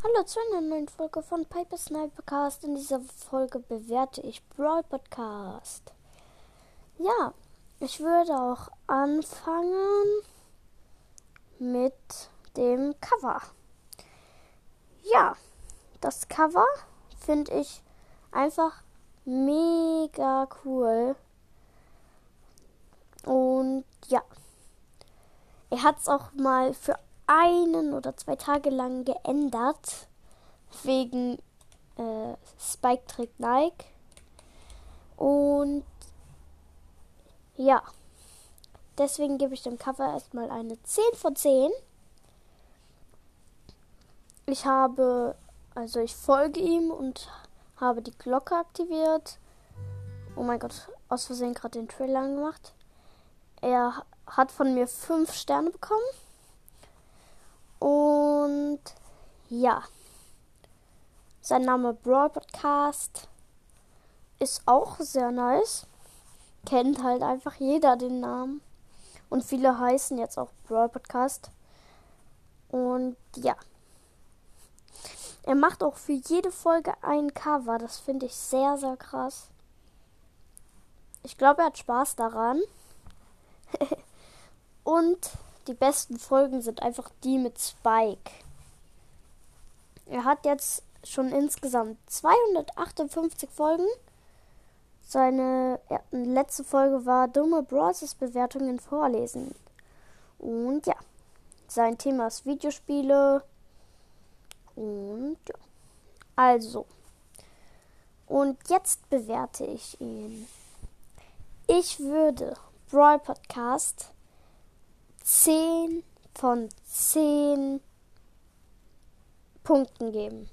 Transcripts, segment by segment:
Hallo zu einer neuen Folge von Piper Snipercast. In dieser Folge bewerte ich Brawl Podcast. Ja, ich würde auch anfangen mit dem Cover. Ja, das Cover finde ich einfach mega cool. Und ja, er hat es auch mal für einen oder zwei Tage lang geändert. Wegen äh, Spike Trick Nike. Und ja, deswegen gebe ich dem Cover erstmal eine 10 von 10. Ich habe, also ich folge ihm und habe die Glocke aktiviert. Oh mein Gott, aus Versehen gerade den Trailer angemacht. Er hat von mir 5 Sterne bekommen. Und ja, sein Name Brawl Podcast ist auch sehr nice. Kennt halt einfach jeder den Namen. Und viele heißen jetzt auch Brawl Podcast. Und ja. Er macht auch für jede Folge ein Cover. Das finde ich sehr, sehr krass. Ich glaube, er hat Spaß daran. Und die besten Folgen sind einfach die mit Spike. Er hat jetzt schon insgesamt 258 Folgen. Seine letzte Folge war dumme Brawlers Bewertungen vorlesen. Und ja, sein Thema ist Videospiele. Und ja. Also. Und jetzt bewerte ich ihn. Ich würde Brawl Podcast 10 von 10 Punkten geben.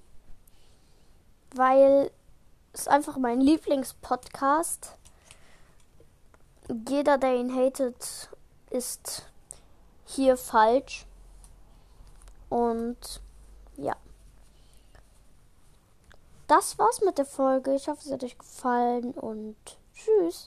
Weil es einfach mein Lieblingspodcast. Jeder, der ihn hatet, ist hier falsch. Und ja. Das war's mit der Folge. Ich hoffe, es hat euch gefallen und tschüss.